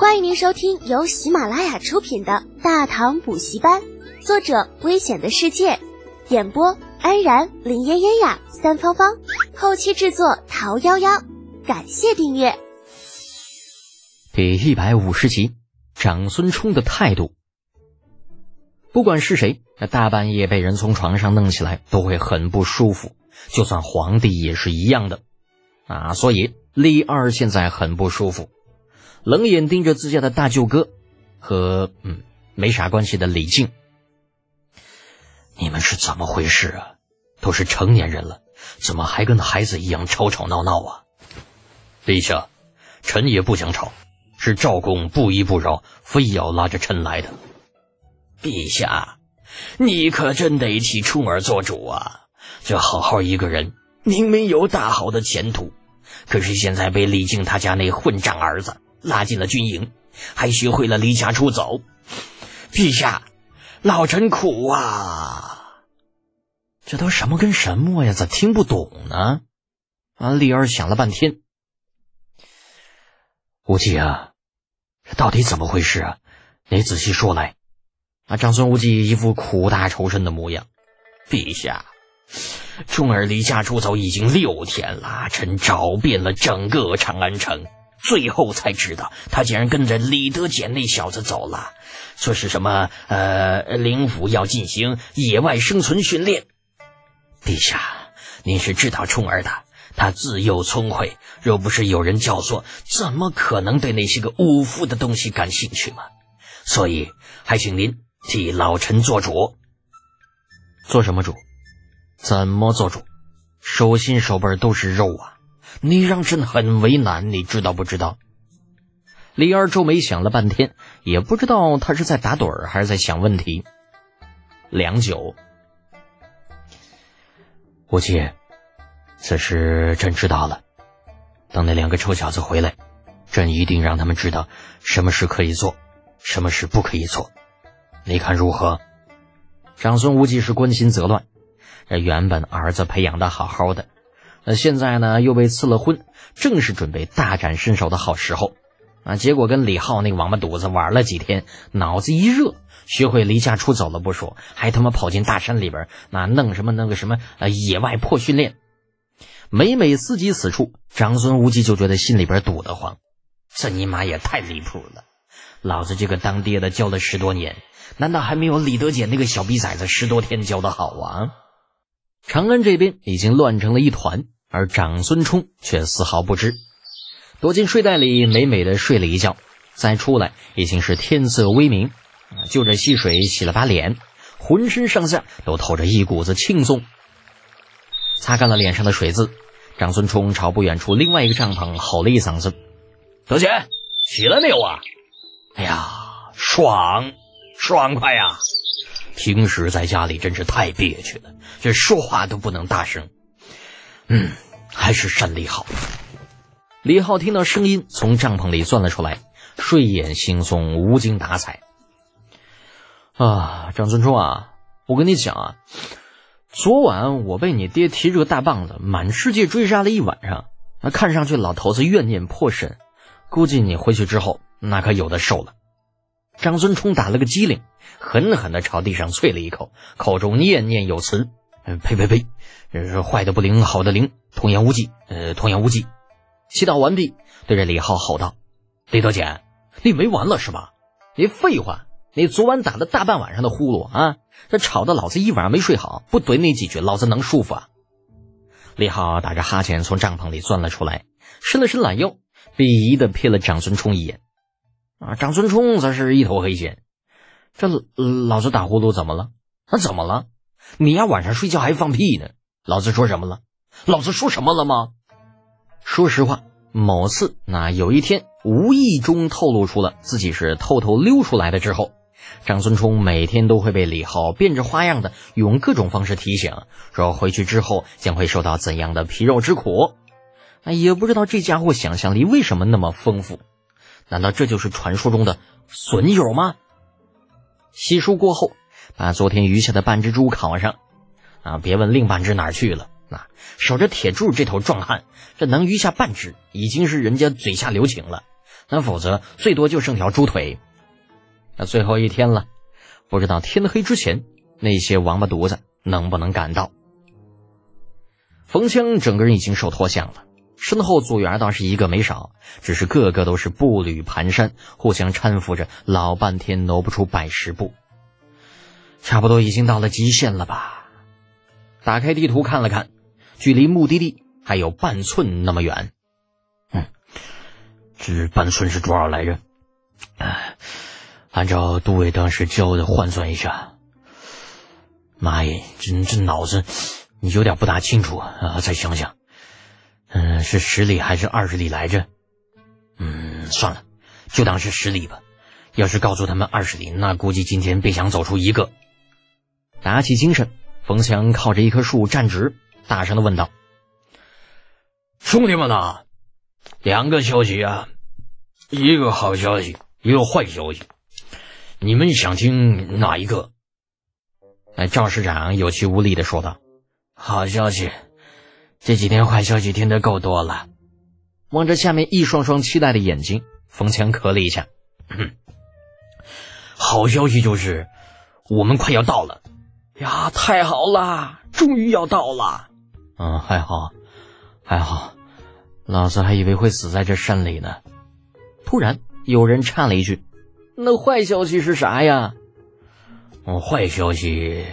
欢迎您收听由喜马拉雅出品的《大唐补习班》，作者：危险的世界，演播：安然、林嫣嫣呀、三芳芳，后期制作：桃夭夭。感谢订阅。第一百五十集，长孙冲的态度。不管是谁，那大半夜被人从床上弄起来，都会很不舒服。就算皇帝也是一样的啊。所以李二现在很不舒服。冷眼盯着自家的大舅哥和嗯没啥关系的李靖，你们是怎么回事啊？都是成年人了，怎么还跟孩子一样吵吵闹闹啊？陛下，臣也不想吵，是赵公不依不饶，非要拉着臣来的。陛下，你可真得替冲儿做主啊！这好好一个人，明明有大好的前途，可是现在被李靖他家那混账儿子。拉进了军营，还学会了离家出走。陛下，老臣苦啊！这都什么跟什么呀？咋听不懂呢？啊！丽儿想了半天，无忌啊，这到底怎么回事啊？你仔细说来。啊！长孙无忌一副苦大仇深的模样。陛下，重儿离家出走已经六天了，臣找遍了整个长安城。最后才知道，他竟然跟着李德俭那小子走了，说是什么呃，灵府要进行野外生存训练。陛下，您是知道冲儿的，他自幼聪慧，若不是有人教唆，怎么可能对那些个武夫的东西感兴趣嘛？所以，还请您替老臣做主。做什么主？怎么做主？手心手背都是肉啊！你让朕很为难，你知道不知道？李二皱眉想了半天，也不知道他是在打盹儿还是在想问题。良久，无忌，此事朕知道了。等那两个臭小子回来，朕一定让他们知道什么事可以做，什么事不可以做。你看如何？长孙无忌是关心则乱，这原本儿子培养的好好的。那现在呢，又被赐了婚，正是准备大展身手的好时候啊！结果跟李浩那个王八犊子玩了几天，脑子一热，学会离家出走了不说，还他妈跑进大山里边，那弄什么那个什么呃野外破训练。每每思及此处，长孙无忌就觉得心里边堵得慌。这尼玛也太离谱了！老子这个当爹的教了十多年，难道还没有李德俭那个小逼崽子十多天教的好啊？长安这边已经乱成了一团，而长孙冲却丝毫不知，躲进睡袋里美美的睡了一觉，再出来已经是天色微明，就着溪水洗了把脸，浑身上下都透着一股子轻松。擦干了脸上的水渍，长孙冲朝不远处另外一个帐篷吼了一嗓子：“德贤，起来没有啊？哎呀，爽，爽快呀！”平时在家里真是太憋屈了，这说话都不能大声。嗯，还是山里好。李浩听到声音，从帐篷里钻了出来，睡眼惺忪，无精打采。啊，张尊冲啊，我跟你讲啊，昨晚我被你爹提着个大棒子满世界追杀了一晚上，那看上去老头子怨念颇深，估计你回去之后那可有的受了。张尊冲打了个激灵，狠狠地朝地上啐了一口，口中念念有词：“呸呸呸！坏的不灵，好的灵，童言无忌。呃，童言无忌。”祈祷完毕，对着李浩吼道：“李德简，你没完了是吧？你废话！你昨晚打了大半晚上的呼噜啊，这吵得老子一晚上没睡好，不怼你几句，老子能舒服啊？”李浩打着哈欠从帐篷里钻了出来，伸了伸懒腰，鄙夷的瞥了长孙冲一眼。啊，长孙冲则是一头黑线。这老子打呼噜怎么了？那怎么了？你丫，晚上睡觉还放屁呢。老子说什么了？老子说什么了吗？说实话，某次那有一天无意中透露出了自己是偷偷溜出来的之后，长孙冲每天都会被李浩变着花样的用各种方式提醒，说回去之后将会受到怎样的皮肉之苦。哎，也不知道这家伙想象力为什么那么丰富。难道这就是传说中的损友吗？洗漱过后，把昨天余下的半只猪烤上，啊，别问另半只哪儿去了。那守着铁柱这头壮汉，这能余下半只，已经是人家嘴下留情了。那否则最多就剩条猪腿。那最后一天了，不知道天黑之前那些王八犊子能不能赶到。冯枪整个人已经受脱相了，身后组员倒是一个没少，只是个个都是步履蹒跚，互相搀扶着，老半天挪不出百十步，差不多已经到了极限了吧？打开地图看了看，距离目的地还有半寸那么远。嗯，这半寸是多少来着？哎，按照杜伟当时教的换算一下，妈耶，这这脑子！你有点不大清楚啊，再想想，嗯，是十里还是二十里来着？嗯，算了，就当是十里吧。要是告诉他们二十里，那估计今天别想走出一个。打起精神，冯强靠着一棵树站直，大声的问道：“兄弟们呐，两个消息啊，一个好消息，一个坏消息，你们想听哪一个？”哎，赵市长有气无力的说道。好消息，这几天坏消息听得够多了。望着下面一双双期待的眼睛，冯强咳了一下。好消息就是我们快要到了呀！太好了，终于要到了。嗯，还好，还好，老子还以为会死在这山里呢。突然有人插了一句：“那坏消息是啥呀？”哦，坏消息。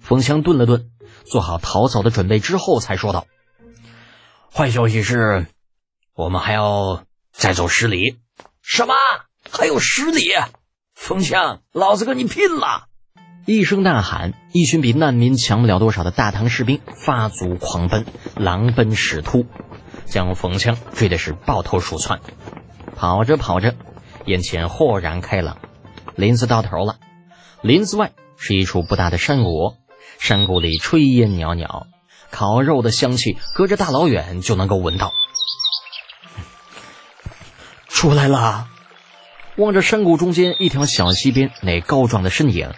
冯强顿了顿。做好逃走的准备之后，才说道：“坏消息是，我们还要再走十里。什么？还有十里？冯强，老子跟你拼了！”一声呐喊，一群比难民强不了多少的大唐士兵发足狂奔，狼奔使突，将冯强追的是抱头鼠窜。跑着跑着，眼前豁然开朗，林子到头了。林子外是一处不大的山谷。山谷里炊烟袅袅，烤肉的香气隔着大老远就能够闻到。出来了！望着山谷中间一条小溪边那高壮的身影，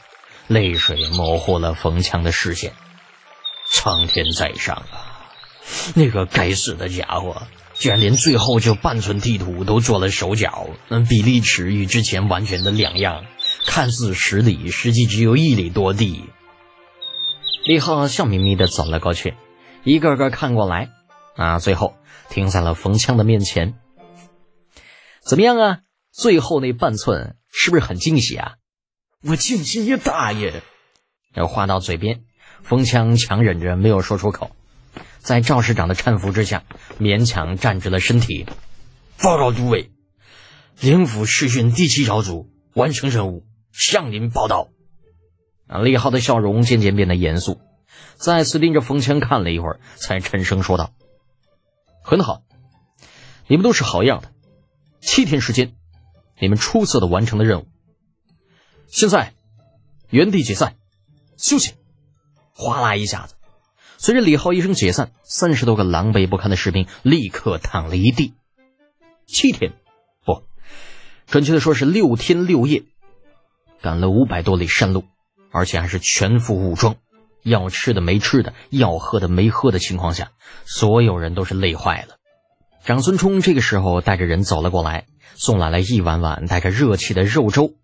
泪水模糊了冯强的视线。苍天在上啊！那个该死的家伙，居然连最后这半寸地图都做了手脚，那比例尺与之前完全的两样，看似十里，实际只有一里多地。李浩笑眯眯的走了过去，一个个看过来，啊，最后停在了冯枪的面前。怎么样啊？最后那半寸是不是很惊喜啊？我惊喜你大爷！要话到嘴边，冯枪强忍着没有说出口，在赵市长的搀扶之下，勉强站直了身体。报告诸位，灵府试训第七小组完成任务，向您报道。啊！李浩的笑容渐渐变得严肃，再次盯着冯强看了一会儿，才沉声说道：“很好，你们都是好样的。七天时间，你们出色的完成了任务。现在，原地解散，休息。”哗啦一下子，随着李浩一声解散，三十多个狼狈不堪的士兵立刻躺了一地。七天，不，准确的说是六天六夜，赶了五百多里山路。而且还是全副武装，要吃的没吃的，要喝的没喝的情况下，所有人都是累坏了。长孙冲这个时候带着人走了过来，送来了一碗碗带着热气的肉粥。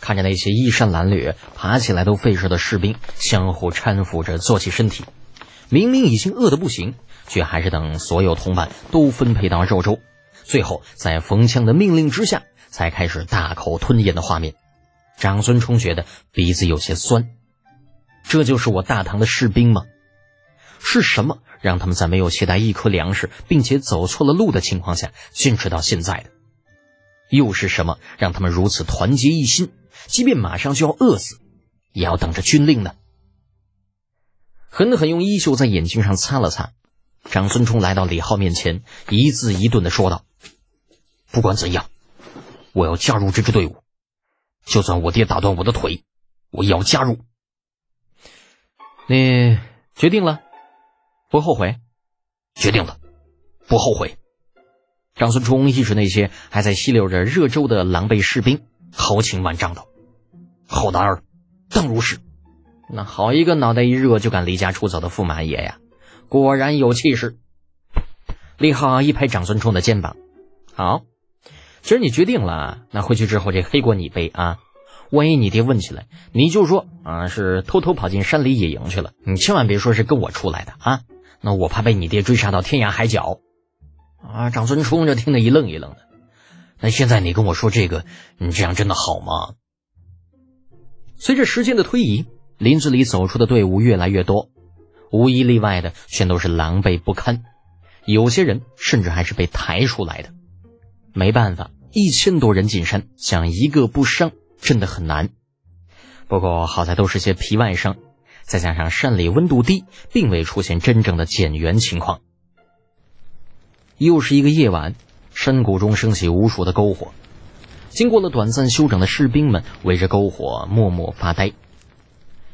看着那些衣衫褴褛、爬起来都费事的士兵，相互搀扶着坐起身体，明明已经饿得不行，却还是等所有同伴都分配到肉粥，最后在冯枪的命令之下，才开始大口吞咽的画面。长孙冲觉得鼻子有些酸，这就是我大唐的士兵吗？是什么让他们在没有携带一颗粮食，并且走错了路的情况下坚持到现在的？又是什么让他们如此团结一心，即便马上就要饿死，也要等着军令呢？狠狠用衣袖在眼睛上擦了擦，长孙冲来到李浩面前，一字一顿的说道：“不管怎样，我要加入这支队伍。”就算我爹打断我的腿，我也要加入。你决定了，不后悔？决定了，不后悔。张孙冲一指那些还在吸溜着热粥的狼狈士兵，豪情万丈道：“好男儿，当如是。那好一个脑袋一热就敢离家出走的驸马爷呀，果然有气势。”李浩一拍长孙冲的肩膀：“好，既然你决定了，那回去之后这黑锅你背啊！万一你爹问起来，你就说啊是偷偷跑进山里野营去了，你千万别说是跟我出来的啊！那我怕被你爹追杀到天涯海角。啊，长孙冲这听得一愣一愣的。那现在你跟我说这个，你这样真的好吗？随着时间的推移，林子里走出的队伍越来越多，无一例外的全都是狼狈不堪，有些人甚至还是被抬出来的。没办法，一千多人进山，想一个不伤真的很难。不过好在都是些皮外伤，再加上山里温度低，并未出现真正的减员情况。又是一个夜晚，山谷中升起无数的篝火。经过了短暂休整的士兵们围着篝火默默发呆。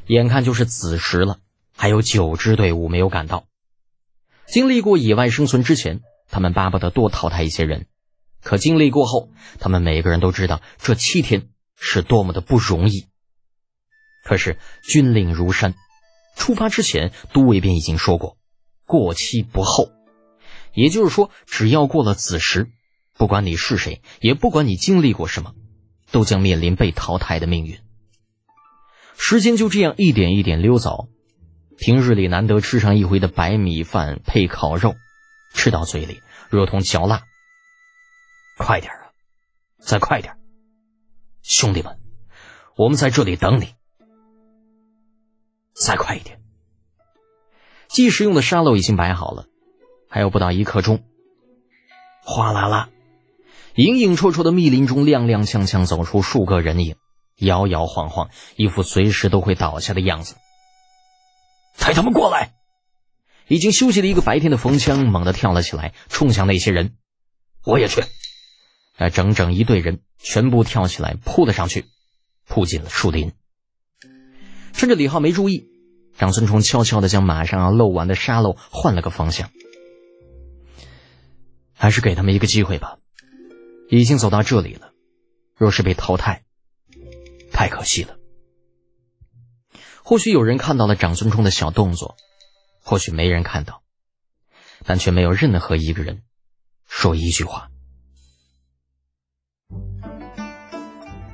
眼看就是子时了，还有九支队伍没有赶到。经历过野外生存之前，他们巴不得多淘汰一些人；可经历过后，他们每个人都知道这七天是多么的不容易。可是军令如山，出发之前，都尉便已经说过：过期不候。也就是说，只要过了子时，不管你是谁，也不管你经历过什么，都将面临被淘汰的命运。时间就这样一点一点溜走，平日里难得吃上一回的白米饭配烤肉，吃到嘴里如同嚼蜡。快点啊，再快点！兄弟们，我们在这里等你。再快一点！计时用的沙漏已经摆好了。还有不到一刻钟，哗啦啦，影影绰绰的密林中踉踉跄跄走出数个人影，摇摇晃晃，一副随时都会倒下的样子。带他们过来！已经休息了一个白天的冯枪猛地跳了起来，冲向那些人。我也去！那整整一队人全部跳起来，扑了上去，扑进了树林。趁着李浩没注意，长孙冲悄悄的将马上要漏完的沙漏换了个方向。还是给他们一个机会吧，已经走到这里了，若是被淘汰，太可惜了。或许有人看到了长孙冲的小动作，或许没人看到，但却没有任何一个人说一句话。